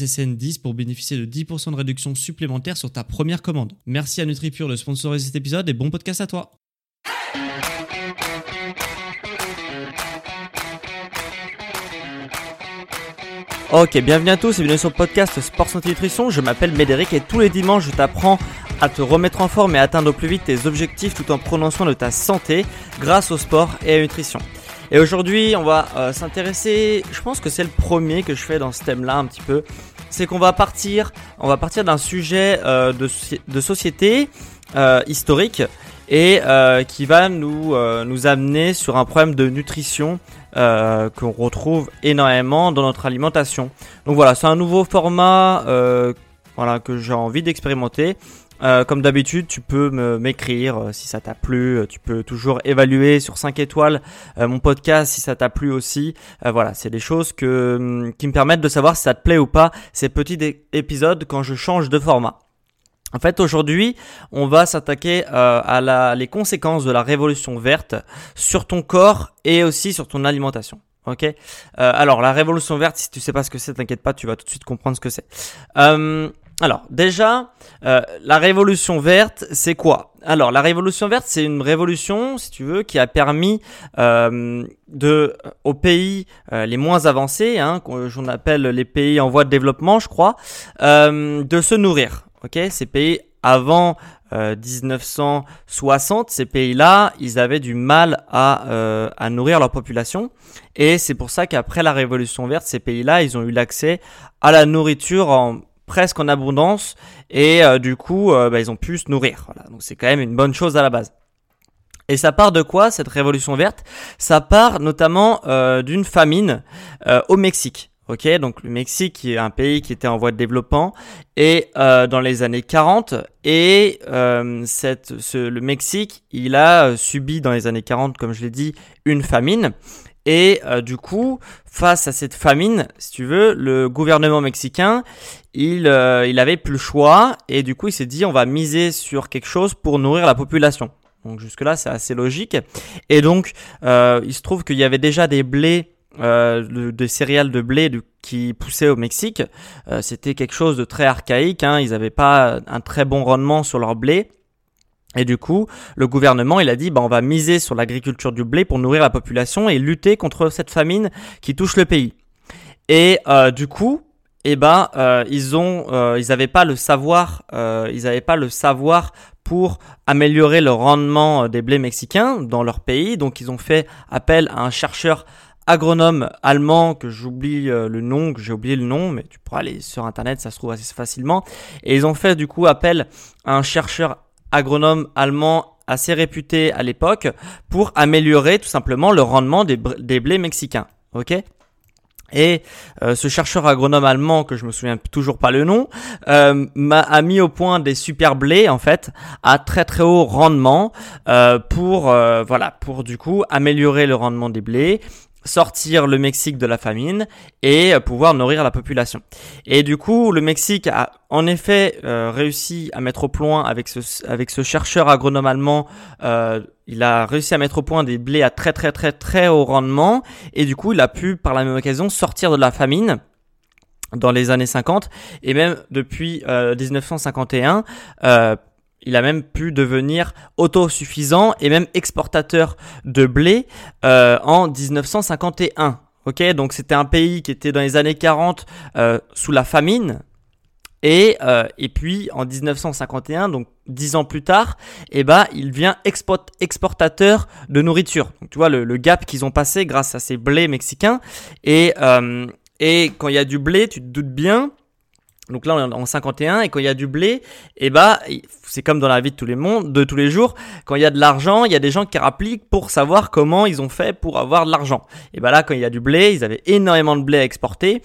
SSN10 pour bénéficier de 10% de réduction supplémentaire sur ta première commande. Merci à NutriPure de sponsoriser cet épisode et bon podcast à toi. Ok, bienvenue à tous et bienvenue sur le podcast Sport Santé Nutrition. Je m'appelle Médéric et tous les dimanches je t'apprends à te remettre en forme et atteindre au plus vite tes objectifs tout en prenant soin de ta santé grâce au sport et à la nutrition. Et aujourd'hui, on va euh, s'intéresser, je pense que c'est le premier que je fais dans ce thème-là un petit peu, c'est qu'on va partir, on va partir d'un sujet euh, de, société euh, historique et qui va nous, nous amener sur un problème de nutrition qu'on retrouve énormément dans notre alimentation. Donc voilà, c'est un nouveau format voilà, que j'ai envie d'expérimenter. Euh, comme d'habitude, tu peux m'écrire euh, si ça t'a plu. Euh, tu peux toujours évaluer sur 5 étoiles mon podcast si ça t'a plu aussi. voilà, c'est des choses que, hum, qui me permettent de savoir si ça te plaît ou pas ces petits épisodes quand je change de format. En fait, aujourd'hui, on va s'attaquer à la, les conséquences de la révolution verte sur ton corps et aussi sur ton alimentation. Ok? alors, la révolution verte, si tu sais pas ce que c'est, t'inquiète pas, tu vas tout de suite comprendre ce que c'est. Alors déjà, euh, la révolution verte, c'est quoi? Alors la révolution verte, c'est une révolution, si tu veux, qui a permis euh, de aux pays euh, les moins avancés, hein, qu'on appelle les pays en voie de développement, je crois, de se nourrir. Ok, ces pays avant 1960, ces pays-là, ils avaient du mal à, à nourrir leur population. Et c'est pour ça qu'après la Révolution verte, ces pays-là, ils ont eu l'accès à la nourriture en presque en abondance et euh, du coup euh, bah, ils ont pu se nourrir. Donc c'est quand même une bonne chose à la base. Et ça part de quoi cette révolution verte? Ça part notamment euh, d'une famine au Mexique. Ok, donc le Mexique qui est un pays qui était en voie de développement et dans les années 40 et ce, le Mexique il a subi dans les années 40 comme je l'ai dit une famine et euh, du coup, face à cette famine, si tu veux, le gouvernement mexicain, il, euh, il avait plus le choix et du coup, il s'est dit on va miser sur quelque chose pour nourrir la population. Donc jusque là, c'est assez logique. Et donc, euh, il se trouve qu'il y avait déjà des blés, des céréales de blé qui poussaient au Mexique. C'était quelque chose de très archaïque. Hein. Ils n'avaient pas un très bon rendement sur leur blé. Et du coup, le gouvernement, il a dit, bah, on va miser sur l'agriculture du blé pour nourrir la population et lutter contre cette famine qui touche le pays. Et euh, du coup, eh ben, euh, ils ont, euh, ils n'avaient pas le savoir, ils n'avaient pas le savoir pour améliorer le rendement des blés mexicains dans leur pays. Donc, ils ont fait appel à un chercheur agronome allemand que j'oublie le nom, que j'ai oublié le nom, mais tu pourras aller sur internet, ça se trouve assez facilement. Et ils ont fait du coup appel à un chercheur agronome allemand assez réputé à l'époque pour améliorer tout simplement le rendement des, blés mexicains. Ok? Et euh, ce chercheur agronome allemand, que je me souviens toujours pas le nom, euh, m'a a mis au point des super blés en fait à très très haut rendement euh, pour voilà pour du coup améliorer le rendement des blés sortir le Mexique de la famine et euh, pouvoir nourrir la population. Et du coup, le Mexique a en effet euh, réussi à mettre au point avec ce, avec ce chercheur agronome allemand, euh, il a réussi à mettre au point des blés à très très très très haut rendement et du coup, il a pu par la même occasion sortir de la famine dans les années 50 et même depuis 1951 il a même pu devenir autosuffisant et même exportateur de blé euh, en 1951. Ok, donc c'était un pays qui était dans les années 40 sous la famine, et, euh, et puis en 1951, donc dix ans plus tard, eh ben, il vient export exportateur de nourriture. Donc tu vois le, le gap qu'ils ont passé grâce à ces blés mexicains. Et, euh, et quand il y a du blé, tu te doutes bien. Donc là on est en 51 et quand il y a du blé, eh ben c'est comme dans la vie de tous les mondes, de tous les jours. Quand il y a de l'argent, il y a des gens qui rappliquent pour savoir comment ils ont fait pour avoir de l'argent. Et ben là quand il y a du blé, ils avaient énormément de blé à exporter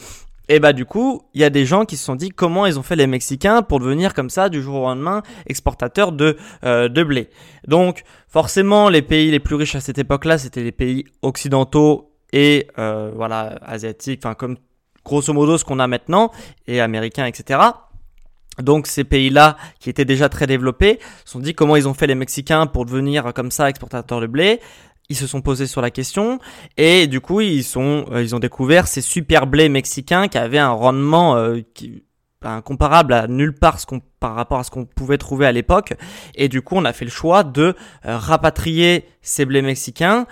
et bah du coup, il y a des gens qui se sont dit comment ils ont fait les Mexicains pour devenir comme ça du jour au lendemain exportateurs de, euh, de blé. Donc forcément, les pays les plus riches à cette époque-là, c'était les pays occidentaux et euh, voilà asiatiques, enfin comme grosso modo ce qu'on a maintenant, et américains, etc. Donc ces pays-là, qui étaient déjà très développés, se sont dit comment ils ont fait les Mexicains pour devenir comme ça exportateurs de blé. Ils se sont posés sur la question et du coup ils sont euh, ils ont découvert ces super blés mexicains qui avaient un rendement euh, qui, comparable à nulle part ce qu'on par rapport à ce qu'on pouvait trouver à l'époque. Et du coup on a fait le choix de euh, rapatrier ces blés mexicains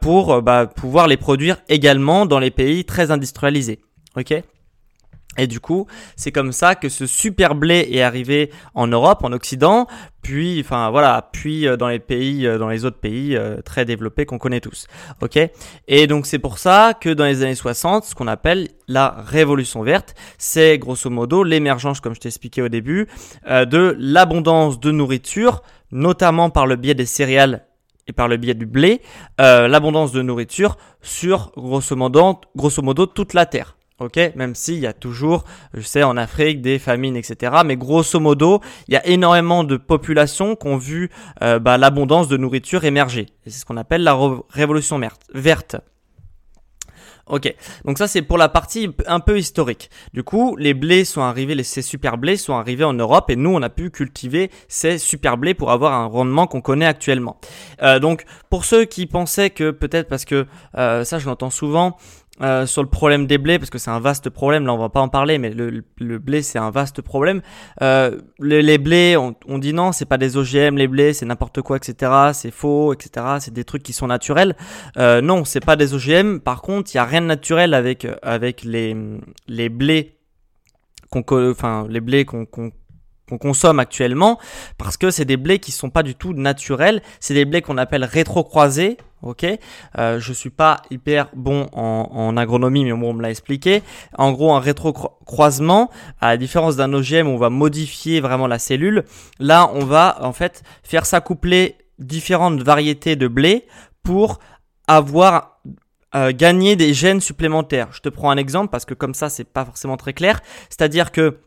pour bah, pouvoir les produire également dans les pays très industrialisés ok et du coup, c'est comme ça que ce super blé est arrivé en Europe, en Occident, puis, enfin voilà, puis euh, dans les pays, euh, dans les autres pays euh, très développés qu'on connaît tous. Ok Et donc c'est pour ça que dans les années 60, ce qu'on appelle la révolution verte, c'est grosso modo l'émergence, comme je t'ai expliqué au début, de l'abondance de nourriture, notamment par le biais des céréales et par le biais du blé, l'abondance de nourriture sur grosso modo toute la terre. Ok, même s'il y a toujours, je sais, en Afrique des famines, etc. Mais grosso modo, il y a énormément de populations qui ont vu euh, bah, l'abondance de nourriture émerger. C'est ce qu'on appelle la révolution verte. Ok, donc ça c'est pour la partie un peu historique. Du coup, les blés sont arrivés, ces super blés sont arrivés en Europe et nous on a pu cultiver ces super blés pour avoir un rendement qu'on connaît actuellement. Euh, donc pour ceux qui pensaient que peut-être parce que euh, ça je l'entends souvent, euh, sur le problème des blés, parce que c'est un vaste problème, là on va pas en parler, mais le, le blé c'est un vaste problème. Euh, les, les, blés, on, on, dit non, c'est pas des OGM, les blés c'est n'importe quoi, etc. C'est faux, etc. C'est des trucs qui sont naturels. Euh, non, c'est pas des OGM. Par contre, il y a rien de naturel avec avec les les blés qu'on, enfin les blés qu'on qu'on consomme actuellement parce que c'est des blés qui sont pas du tout naturels, c'est des blés qu'on appelle rétrocroisés, ok? Euh, Je suis pas hyper bon en, agronomie, mais bon, on me l'a expliqué. En gros, un rétrocroisement, à la différence d'un OGM, on va modifier vraiment la cellule. Là, on va en fait faire s'accoupler différentes variétés de blé pour avoir euh, gagné des gènes supplémentaires. Je te prends un exemple parce que comme ça, c'est pas forcément très clair. C'est-à-dire que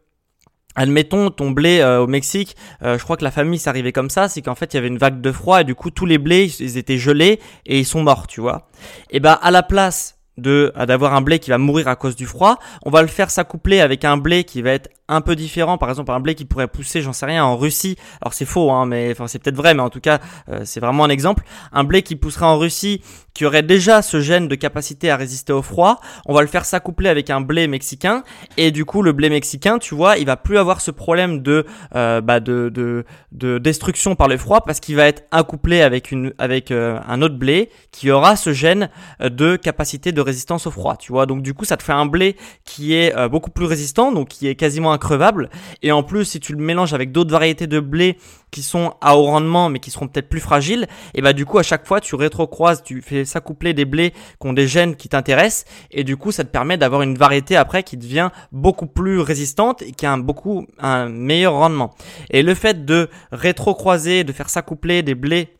Admettons ton blé euh, au Mexique, euh, je crois que la famille arrivée comme ça, c'est qu'en fait il y avait une vague de froid et du coup tous les blés ils étaient gelés et ils sont morts, tu vois. Et bah à la place de d'avoir un blé qui va mourir à cause du froid, on va le faire s'accoupler avec un blé qui va être un peu différent. Par exemple, un blé qui pourrait pousser, j'en sais rien, en Russie. Alors c'est faux, hein, mais enfin c'est peut-être vrai, mais en tout cas euh, c'est vraiment un exemple. Un blé qui pousserait en Russie, qui aurait déjà ce gène de capacité à résister au froid, on va le faire s'accoupler avec un blé mexicain, et du coup le blé mexicain, tu vois, il va plus avoir ce problème de euh, bah, de destruction par le froid parce qu'il va être accouplé avec une avec euh, un autre blé qui aura ce gène de capacité de résistance au froid, tu vois. Donc du coup ça te fait un blé qui est beaucoup plus résistant, donc qui est quasiment increvable. Et en plus, si tu le mélanges avec d'autres variétés de blé qui sont à haut rendement mais qui seront peut-être plus fragiles, et bah du coup à chaque fois tu rétrocroises, tu fais s'accoupler des blés qui ont des gènes qui t'intéressent et du coup ça te permet d'avoir une variété après qui devient beaucoup plus résistante et qui a un beaucoup un meilleur rendement. Et le fait de rétrocroiser, de faire s'accoupler des blés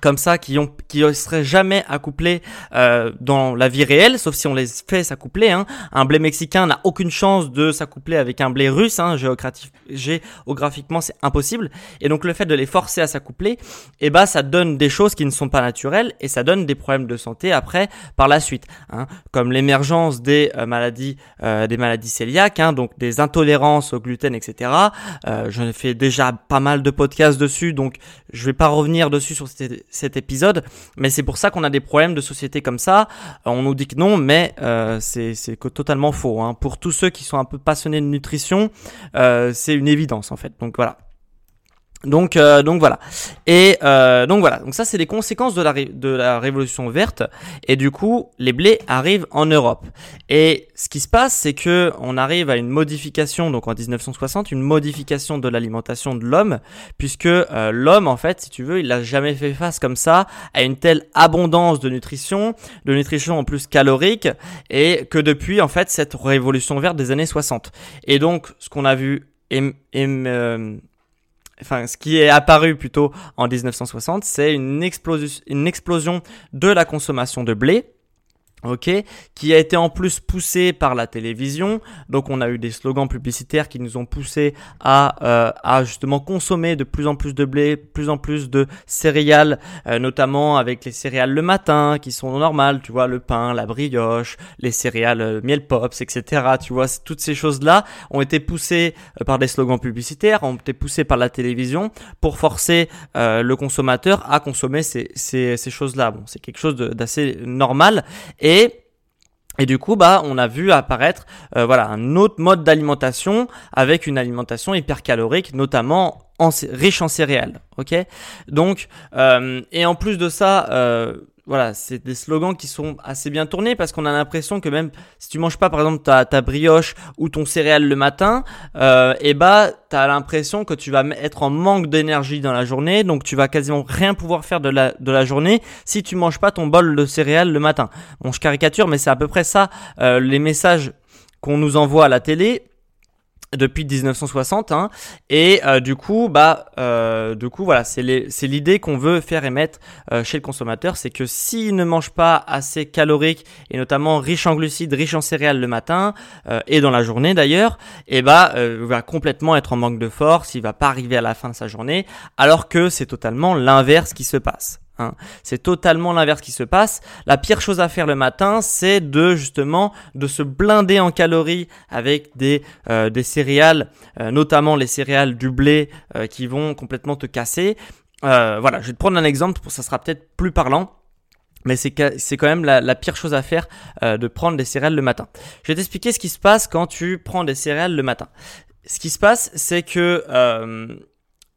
comme ça qui ont qui seraient jamais accouplés euh, dans la vie réelle sauf si on les fait s'accoupler hein. un blé mexicain n'a aucune chance de s'accoupler avec un blé russe hein. géographiquement c'est impossible et donc le fait de les forcer à s'accoupler eh ben ça donne des choses qui ne sont pas naturelles et ça donne des problèmes de santé après par la suite hein. comme l'émergence des euh, maladies euh, des maladies cœliaques hein, donc des intolérances au gluten etc euh, j'en ai fait déjà pas mal de podcasts dessus donc je vais pas revenir dessus sur cette cet épisode, mais c'est pour ça qu'on a des problèmes de société comme ça. On nous dit que non, mais euh, c'est totalement faux. Hein. Pour tous ceux qui sont un peu passionnés de nutrition, euh, c'est une évidence en fait. Donc voilà. Donc, euh, donc voilà. Et euh, donc voilà. Donc ça, c'est les conséquences de la, révolution verte. Et du coup, les blés arrivent en Europe. Et ce qui se passe, c'est que on arrive à une modification, donc en 1960, une modification de l'alimentation de l'homme, puisque euh, l'homme, en fait, si tu veux, il n'a jamais fait face comme ça à une telle abondance de nutrition, de nutrition en plus calorique, et que depuis, en fait, cette révolution verte des années 60. Et donc, ce qu'on a vu enfin ce qui est apparu plutôt en 1960, c'est une explosion, une explosion de la consommation de blé ok, qui a été en plus poussé par la télévision. Donc on a eu des slogans publicitaires qui nous ont poussé à, euh, à justement consommer de plus en plus de blé, plus en plus de céréales, euh, notamment avec les céréales le matin qui sont normales, tu vois, le pain, la brioche, les céréales euh, miel pops, etc. Tu vois, toutes ces choses-là ont été poussées par des slogans publicitaires, ont été poussées par la télévision pour forcer le consommateur à consommer ces, ces, ces choses-là. Bon, c'est quelque chose d'assez normal et et du coup, bah, on a vu apparaître, euh, voilà, un autre mode d'alimentation avec une alimentation hypercalorique, notamment en, riche en céréales. Ok? Donc, euh, et en plus de ça, euh, voilà, c'est des slogans qui sont assez bien tournés parce qu'on a l'impression que même si tu manges pas par exemple ta, brioche ou ton céréale le matin, euh, et eh bah t'as l'impression que tu vas être en manque d'énergie dans la journée, donc tu vas quasiment rien pouvoir faire de la, de la journée si tu manges pas ton bol de céréales le matin. Bon, je caricature, mais c'est à peu près ça euh, les messages qu'on nous envoie à la télé depuis 1960 hein, et euh, du coup bah euh, du coup voilà c'est l'idée qu'on veut faire émettre euh, chez le consommateur c'est que s'il ne mange pas assez calorique et notamment riche en glucides riche en céréales le matin et dans la journée d'ailleurs et eh bah va complètement être en manque de force il va pas arriver à la fin de sa journée alors que c'est totalement l'inverse qui se passe Hein. C'est totalement l'inverse qui se passe. La pire chose à faire le matin, c'est de justement de se blinder en calories avec des, euh, des céréales, euh, notamment les céréales du blé euh, qui vont complètement te casser. voilà, je vais te prendre un exemple, ça sera peut-être plus parlant. Mais c'est quand même la, la, pire chose à faire de prendre des céréales le matin. Je vais t'expliquer ce qui se passe quand tu prends des céréales le matin. Ce qui se passe, c'est que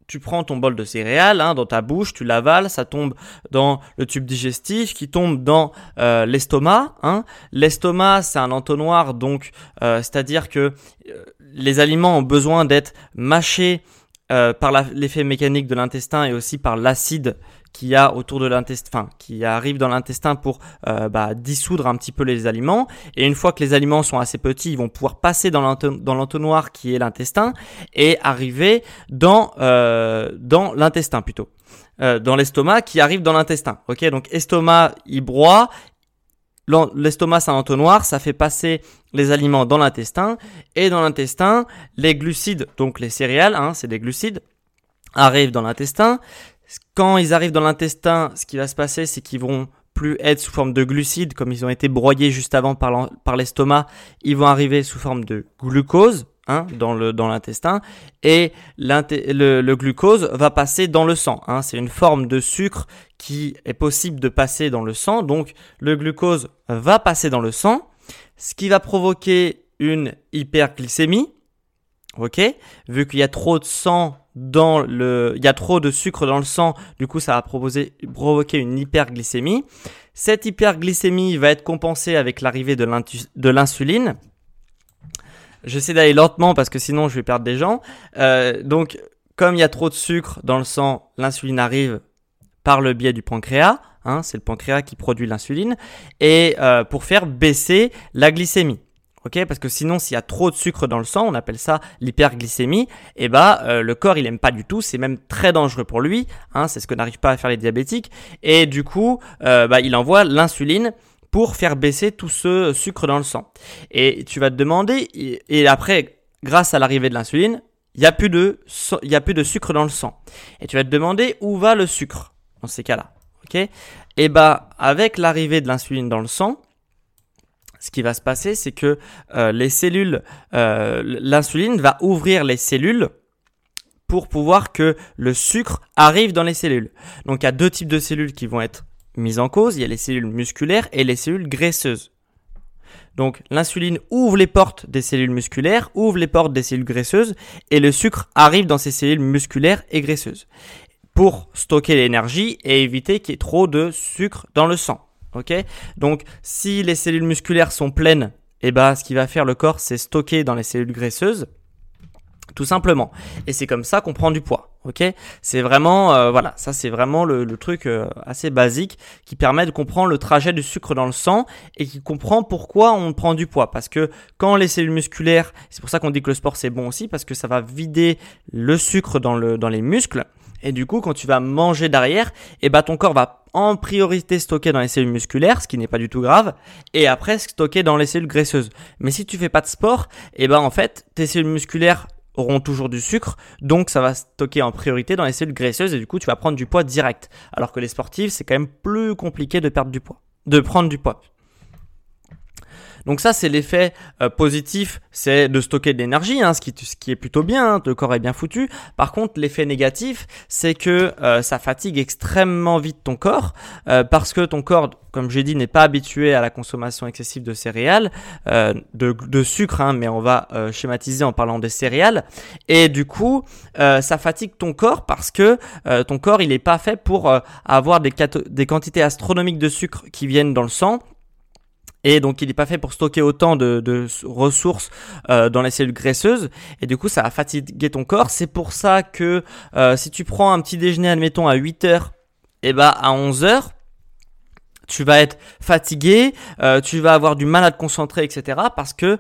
tu prends ton bol de céréales hein, dans ta bouche, tu l'avales, ça tombe dans le tube digestif, qui tombe dans euh, l'estomac. Hein. L'estomac, c'est un entonnoir, donc euh, c'est-à-dire que euh, les aliments ont besoin d'être mâchés par l'effet mécanique de l'intestin et aussi par l'acide qui a autour de l'intestin, qui arrive dans l'intestin pour euh, bah, dissoudre un petit peu les aliments. Et une fois que les aliments sont assez petits, ils vont pouvoir passer dans l'entonnoir qui est l'intestin et arriver dans euh, dans l'intestin plutôt, euh, dans l'estomac qui arrive dans l'intestin. Ok, donc estomac il broie. L'estomac c'est un entonnoir, ça fait passer les aliments dans l'intestin et dans l'intestin les glucides, donc les céréales, hein, c'est des glucides, arrivent dans l'intestin. Quand ils arrivent dans l'intestin, ce qui va se passer, c'est qu'ils vont plus être sous forme de glucides, comme ils ont été broyés juste avant par l'estomac, ils vont arriver sous forme de glucose hein, dans l'intestin, et le, le, glucose va passer dans le sang. Hein. C'est une forme de sucre qui est possible de passer dans le sang, donc le glucose va passer dans le sang, ce qui va provoquer une hyperglycémie, ok, vu qu'il y a trop de sang dans le, il y a trop de sucre dans le sang, du coup ça va provoquer une hyperglycémie. Cette hyperglycémie va être compensée avec l'arrivée de l'insuline. J'essaie d'aller lentement parce que sinon je vais perdre des gens. Euh, donc comme il y a trop de sucre dans le sang, l'insuline arrive par le biais du pancréas. Hein, c'est le pancréas qui produit l'insuline et euh, pour faire baisser la glycémie. Ok, parce que sinon, s'il y a trop de sucre dans le sang, on appelle ça l'hyperglycémie. Et eh bah, euh, le corps il aime pas du tout. C'est même très dangereux pour lui. Hein, c'est ce que n'arrivent pas à faire les diabétiques. Et du coup, euh, bah, il envoie l'insuline pour faire baisser tout ce sucre dans le sang. Et tu vas te demander, et après, grâce à l'arrivée de l'insuline, il y a plus de, y a plus de sucre dans le sang. Et tu vas te demander où va le sucre dans ces cas-là. Ok? Et bah, avec l'arrivée de l'insuline dans le sang ce qui va se passer, c'est que euh, les cellules, euh, l'insuline va ouvrir les cellules pour pouvoir que le sucre arrive dans les cellules. Donc il y a deux types de cellules qui vont être mises en cause. Il y a les cellules musculaires et les cellules graisseuses. Donc l'insuline ouvre les portes des cellules musculaires, ouvre les portes des cellules graisseuses et le sucre arrive dans ces cellules musculaires et graisseuses pour stocker l'énergie et éviter qu'il y ait trop de sucre dans le sang. Ok Donc si les cellules musculaires sont pleines, eh ben, ce qui va faire le corps, c'est stocker dans les cellules graisseuses tout simplement. Et c'est comme ça qu'on prend du poids. Ok, c'est vraiment euh, voilà, ça c'est vraiment le, truc euh, assez basique qui permet de comprendre le trajet du sucre dans le sang et qui comprend pourquoi on prend du poids. Parce que quand les cellules musculaires, c'est pour ça qu'on dit que le sport c'est bon aussi parce que ça va vider le sucre dans le dans les muscles. Et du coup, quand tu vas manger derrière, eh ben ton corps va en priorité stocker dans les cellules musculaires, ce qui n'est pas du tout grave, et après stocker dans les cellules graisseuses. Mais si tu fais pas de sport, eh ben en fait, tes cellules musculaires auront toujours du sucre, donc ça va stocker en priorité dans les cellules graisseuses et du coup tu vas prendre du poids direct. Alors que les sportifs, c'est quand même plus compliqué de perdre du poids, de prendre du poids. Donc ça, c'est l'effet euh, positif, c'est de stocker de l'énergie, hein, ce, qui, est plutôt bien, hein, le corps est bien foutu. Par contre, l'effet négatif, c'est que euh, ça fatigue extrêmement vite ton corps, euh, parce que ton corps, comme j'ai dit, n'est pas habitué à la consommation excessive de céréales, de, sucre, hein, mais on va schématiser en parlant des céréales. Et du coup, ça fatigue ton corps parce que ton corps, il n'est pas fait pour avoir des quantités astronomiques de sucre qui viennent dans le sang et donc il n'est pas fait pour stocker autant de, ressources euh, dans les cellules graisseuses et du coup ça va fatiguer ton corps. C'est pour ça que euh, si tu prends un petit déjeuner admettons à 8 heures et bah à 11 heures tu vas être fatigué, euh, tu vas avoir du mal à te concentrer, etc. Parce que,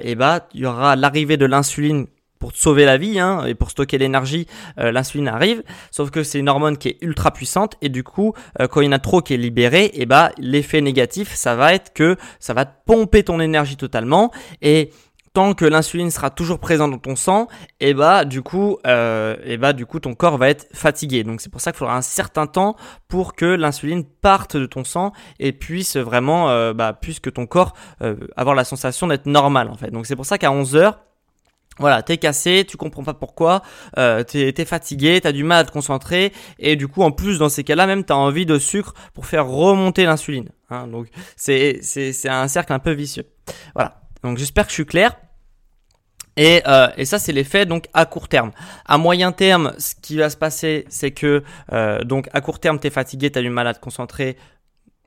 eh bah, il y aura l'arrivée de l'insuline pour te sauver la vie hein, et pour stocker l'énergie, euh, l'insuline arrive. Sauf que c'est une hormone qui est ultra puissante et du coup, euh, quand il y en a trop qui est libéré, et eh bah l'effet négatif, ça va être que ça va pomper ton énergie totalement et tant que l'insuline sera toujours présente dans ton sang, et eh bah du coup, euh, et eh bah du coup ton corps va être fatigué. Donc c'est pour ça qu'il faudra un certain temps pour que l'insuline parte de ton sang et puisse vraiment, euh, bah, puisque ton corps avoir la sensation d'être normal en fait. Donc c'est pour ça qu'à 11 heures voilà, t'es cassé, tu comprends pas pourquoi, euh, t'es es fatigué, t'as du mal à te concentrer, et du coup, en plus, dans ces cas-là, même t'as envie de sucre pour faire remonter l'insuline. Hein, donc, c'est un cercle un peu vicieux. Voilà. Donc, j'espère que je suis clair. Et, euh, et, ça, c'est l'effet donc à court terme. À moyen terme, ce qui va se passer, c'est que euh, donc à court terme, t'es fatigué, t'as du mal à te concentrer,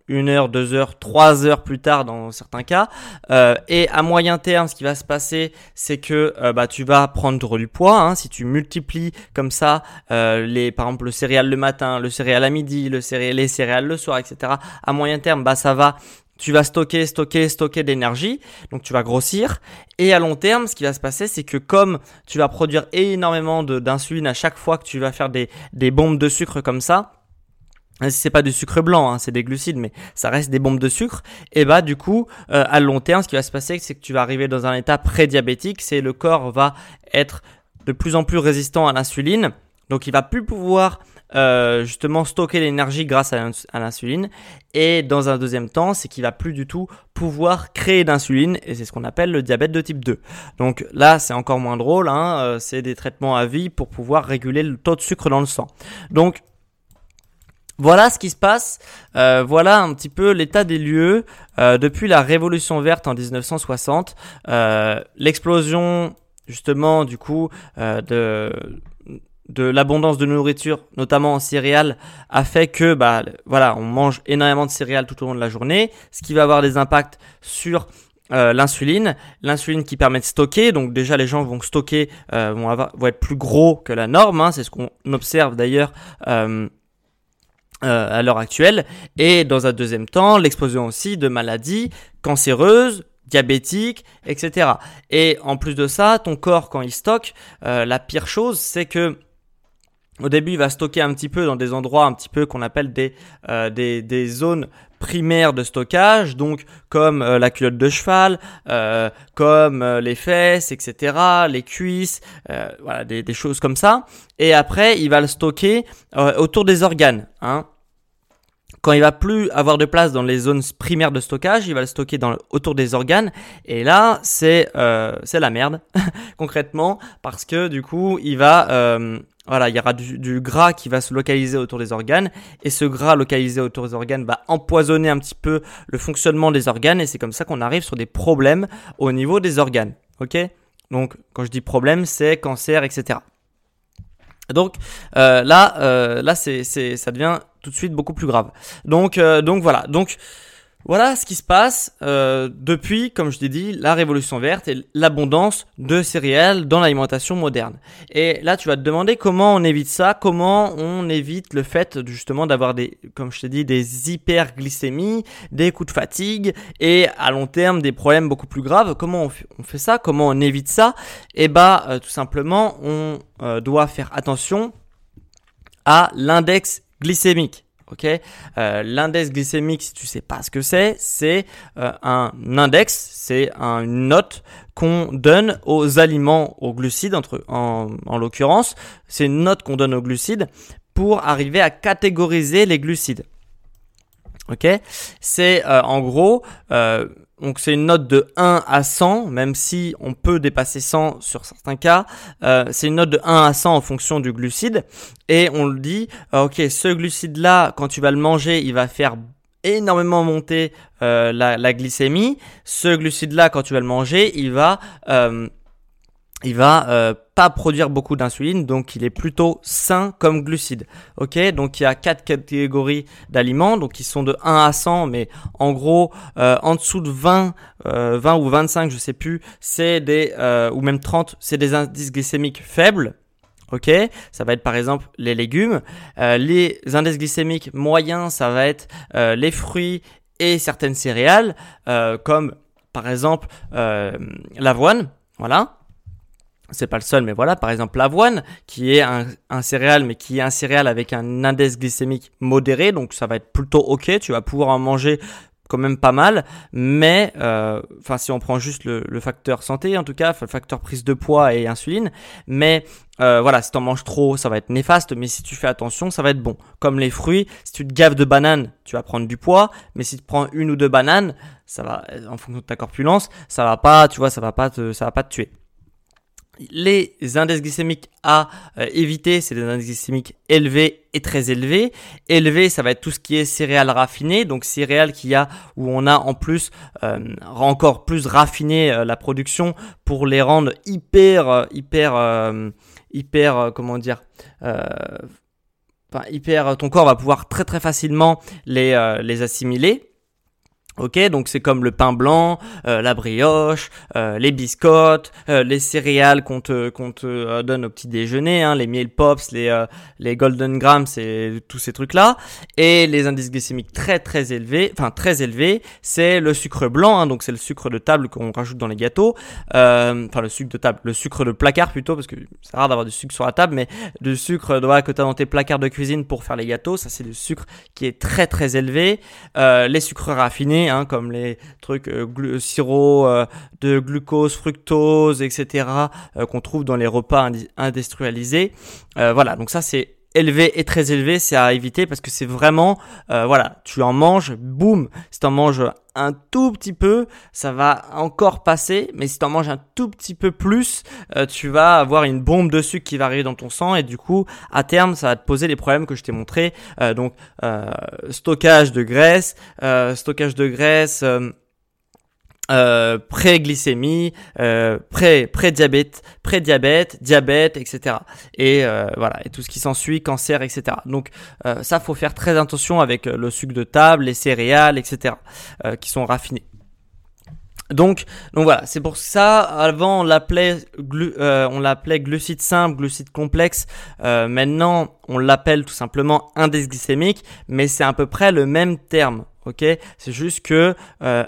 une heure, deux heures, trois heures plus tard dans certains cas. Euh, et à moyen terme, ce qui va se passer, c'est que euh, bah, tu vas prendre du poids. Hein, si tu multiplies comme ça, euh, les, par exemple le céréal le matin, le céréal à midi, le céréal, les céréales le soir, etc. À moyen terme, bah, ça va tu vas stocker, stocker, stocker d'énergie, donc tu vas grossir. Et à long terme, ce qui va se passer, c'est que comme tu vas produire énormément d'insuline à chaque fois que tu vas faire des, des bombes de sucre comme ça, c'est pas du sucre blanc, hein, c'est des glucides, mais ça reste des bombes de sucre. Et bah du coup, euh, à long terme, ce qui va se passer, c'est que tu vas arriver dans un état prédiabétique. C'est le corps va être de plus en plus résistant à l'insuline, donc il va plus pouvoir euh, justement stocker l'énergie grâce à, l'insuline. Et dans un deuxième temps, c'est qu'il va plus du tout pouvoir créer d'insuline et c'est ce qu'on appelle le diabète de type 2. Donc là, c'est encore moins drôle. Hein, euh, c'est des traitements à vie pour pouvoir réguler le taux de sucre dans le sang. Donc voilà ce qui se passe, euh, voilà un petit peu l'état des lieux euh, depuis la Révolution verte en 1960, euh, l'explosion justement du coup de l'abondance de nourriture, notamment en céréales, a fait que bah voilà, on mange énormément de céréales tout au long de la journée, ce qui va avoir des impacts sur l'insuline, l'insuline qui permet de stocker. Donc déjà les gens vont stocker, vont, avoir, vont être plus gros que la norme. Hein, c'est ce qu'on observe d'ailleurs à l'heure actuelle. Et dans un deuxième temps, l'explosion aussi de maladies cancéreuses, diabétiques, etc. Et en plus de ça, ton corps, quand il stocke, euh, la pire chose, c'est que au début, il va stocker un petit peu dans des endroits un petit peu qu'on appelle des, euh, des, des, zones primaires de stockage, donc comme euh, la culotte de cheval, euh, comme euh, les fesses, etc., les cuisses, voilà, des, des, choses comme ça. Et après, il va le stocker autour des organes. Hein quand il va plus avoir de place dans les zones primaires de stockage, il va le stocker dans, autour des organes. Et là, c'est euh, la merde concrètement parce que du coup, il va euh, voilà, il y aura du, gras qui va se localiser autour des organes et ce gras localisé autour des organes va empoisonner un petit peu le fonctionnement des organes et c'est comme ça qu'on arrive sur des problèmes au niveau des organes. Ok? Donc quand je dis problème, c'est cancer, etc. Donc euh, là, euh, là c'est, ça devient tout de suite beaucoup plus grave. Donc, euh, donc voilà. Donc voilà ce qui se passe euh, depuis, comme je t'ai dit, la révolution verte et l'abondance de céréales dans l'alimentation moderne. Et là, tu vas te demander comment on évite ça, comment on évite le fait justement d'avoir des, comme je t'ai dit, des hyperglycémies, des coups de fatigue et à long terme des problèmes beaucoup plus graves. Comment on fait, ça? Comment on évite ça? Eh bah, euh, tout simplement, on euh, doit faire attention à l'index glycémique. Euh, l'index glycémique, si tu sais pas ce que c'est, c'est euh, un index, c'est une note qu'on donne aux aliments, aux glucides, en, en l'occurrence, c'est une note qu'on donne aux glucides pour arriver à catégoriser les glucides. C'est euh, en gros donc c'est une note de 1 à 100, même si on peut dépasser 100 sur certains cas. Euh, c'est une note de 1 à 100 en fonction du glucide. Et on le dit, euh, ok, ce glucide-là, quand tu vas le manger, il va faire énormément monter euh, la, la, glycémie. Ce glucide-là, quand tu vas le manger, il va il va euh, pas produire beaucoup d'insuline, donc il est plutôt sain comme glucide. Ok, donc il y a quatre catégories d'aliments, donc ils sont de 1 à 100, mais en gros euh, en dessous de 20, 20 euh, ou 25, je sais plus, c'est des ou même 30, c'est des indices glycémiques faibles. Ok, ça va être par exemple les légumes. les indices glycémiques moyens, ça va être les fruits et certaines céréales, comme par exemple l'avoine. Voilà c'est pas le seul, mais voilà, par exemple l'avoine, qui est un, un, céréal, mais qui est un céréal avec un index glycémique modéré, donc ça va être plutôt ok, tu vas pouvoir en manger quand même pas mal, mais euh, enfin si on prend juste le, le, facteur santé en tout cas, le facteur prise de poids et insuline, mais euh, voilà, si t'en manges trop, ça va être néfaste, mais si tu fais attention, ça va être bon. Comme les fruits, si tu te gaves de bananes, tu vas prendre du poids, mais si tu prends une ou deux bananes, ça va, en fonction de ta corpulence, ça va pas, tu vois, ça va pas te, ça va pas te tuer. Les indices glycémiques à euh, éviter, c'est des indices glycémiques élevés et très élevés. Élevés, ça va être tout ce qui est céréales raffinées, donc céréales qui a où on a en plus euh, encore plus raffiné euh, la production pour les rendre hyper hyper hyper comment dire hyper ton corps va pouvoir très très facilement les les assimiler Ok, donc c'est comme le pain blanc, euh, la brioche, euh, les biscottes, euh, les céréales qu'on te, donne au petit déjeuner, hein, les meal pops, les, golden grams, c'est tous ces trucs-là. Et les indices glycémiques très très élevés, enfin très élevés, c'est le sucre blanc, hein, donc c'est le sucre de table qu'on rajoute dans les gâteaux, enfin le sucre de table, le sucre de placard plutôt, parce que c'est rare d'avoir du sucre sur la table, mais du sucre voilà, que tu as dans tes placards de cuisine pour faire les gâteaux, ça c'est le sucre qui est très très élevé. les sucres raffinés, Hein, comme les trucs euh, sirop euh, de glucose, fructose, etc., euh, qu'on trouve dans les repas industrialisés. voilà, donc ça c'est élevé et très élevé, c'est à éviter parce que c'est vraiment, voilà, tu en manges, boum, si tu en manges un tout petit peu, ça va encore passer, mais si tu en manges un tout petit peu plus, tu vas avoir une bombe de sucre qui va arriver dans ton sang et du coup, à terme, ça va te poser les problèmes que je t'ai montré, donc stockage de graisse, stockage de graisse. Euh, pré-glycémie, euh, pré, pré-diabète, pré-diabète, diabète, etc. Et euh, voilà, et tout ce qui s'ensuit, cancer, etc. Donc euh, ça, faut faire très attention avec le sucre de table, les céréales, etc. qui sont raffinés. Donc, donc voilà, c'est pour ça. Avant, on l'appelait, on l'appelait glucide simple, glucide complexe. maintenant, on l'appelle tout simplement index glycémique, mais c'est à peu près le même terme ok? C'est juste que euh,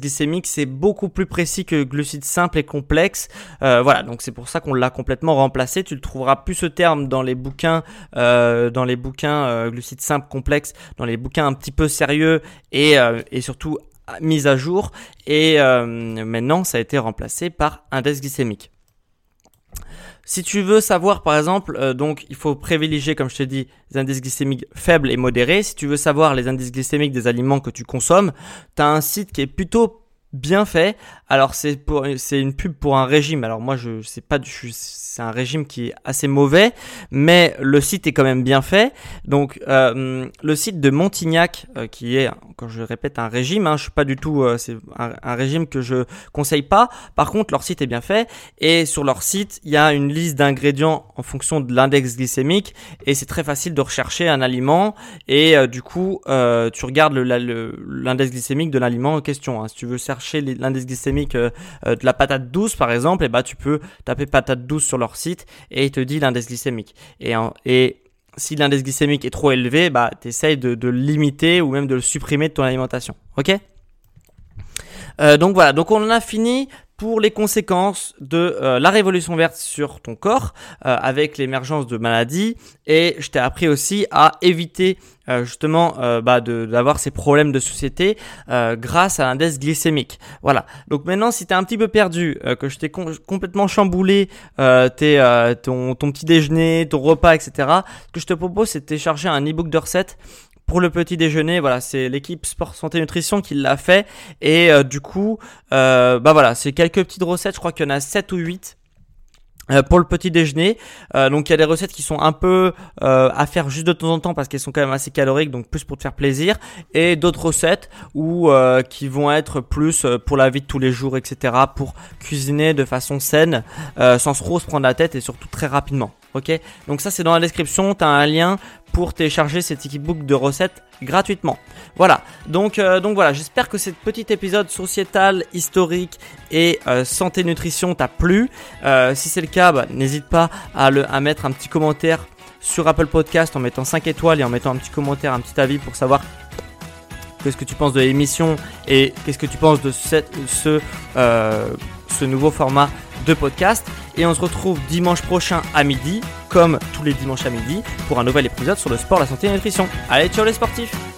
glycémique c'est beaucoup plus précis que glucides simples et complexes. Euh, voilà, donc c'est pour ça qu'on l'a complètement remplacé. Tu le trouveras plus ce terme dans les bouquins, euh, dans les bouquins euh, glucides simples, complexes, dans les bouquins un petit peu sérieux et, euh, et surtout mis à jour. Et maintenant, ça a été remplacé par index glycémique. Si tu veux savoir, par exemple, euh, donc il faut privilégier, comme je te dis, les indices glycémiques faibles et modérés. Si tu veux savoir les indices glycémiques des aliments que tu consommes, tu as un site qui est plutôt bien fait. Alors c'est pour une pub pour un régime. Alors moi je sais pas c'est un régime qui est assez mauvais, mais le site est quand même bien fait. Donc euh, le site de Montignac euh, qui est quand je répète un régime, hein, je suis pas du tout euh, c'est un, régime que je conseille pas. Par contre leur site est bien fait et sur leur site il y a une liste d'ingrédients en fonction de l'index glycémique et c'est très facile de rechercher un aliment et du coup tu regardes l'index glycémique de l'aliment en question. Hein. Si tu veux chercher l'index glycémique euh, euh, de la patate douce par exemple, et bah tu peux taper patate douce sur leur site et il te dit l'index glycémique. Et, et si l'index glycémique est trop élevé, bah tu essayes de, de, le limiter ou même de le supprimer de ton alimentation. Ok? Euh, donc voilà, donc on en a fini pour les conséquences de euh, la révolution verte sur ton corps euh, avec l'émergence de maladies et je t'ai appris aussi à éviter euh, justement bah, d'avoir ces problèmes de société grâce à l'index glycémique. Voilà. Donc maintenant si tu es un petit peu perdu, que je t'ai complètement chamboulé tes, ton, ton petit déjeuner, ton repas, etc. Ce que je te propose c'est de télécharger un ebook de recettes pour le petit déjeuner. Voilà, c'est l'équipe Sport Santé Nutrition qui l'a fait. Et euh, du coup, euh, bah voilà, c'est quelques petites recettes. Je crois qu'il y en a 7 ou 8 euh, pour le petit déjeuner. donc il y a des recettes qui sont un peu à faire juste de temps en temps parce qu'elles sont quand même assez caloriques, donc plus pour te faire plaisir. Et d'autres recettes où qui vont être plus pour la vie de tous les jours, etc. Pour cuisiner de façon saine, sans trop se prendre la tête et surtout très rapidement. Ok, donc ça c'est dans la description. Tu as un lien pour télécharger cet book de recettes gratuitement. Voilà, donc, euh, donc voilà, j'espère que cet petit épisode sociétal, historique et euh, santé nutrition t'a plu. Euh, si c'est le cas, bah, n'hésite pas à, le, à mettre un petit commentaire sur Apple Podcast en mettant 5 étoiles et en mettant un petit commentaire, un petit avis pour savoir qu'est-ce que tu penses de l'émission et qu'est-ce que tu penses de cette, ce, ce nouveau format de podcast. Et on se retrouve dimanche prochain à midi, comme tous les dimanches à midi, pour un nouvel épisode sur le sport, la santé et la nutrition. Allez, ciao les sportifs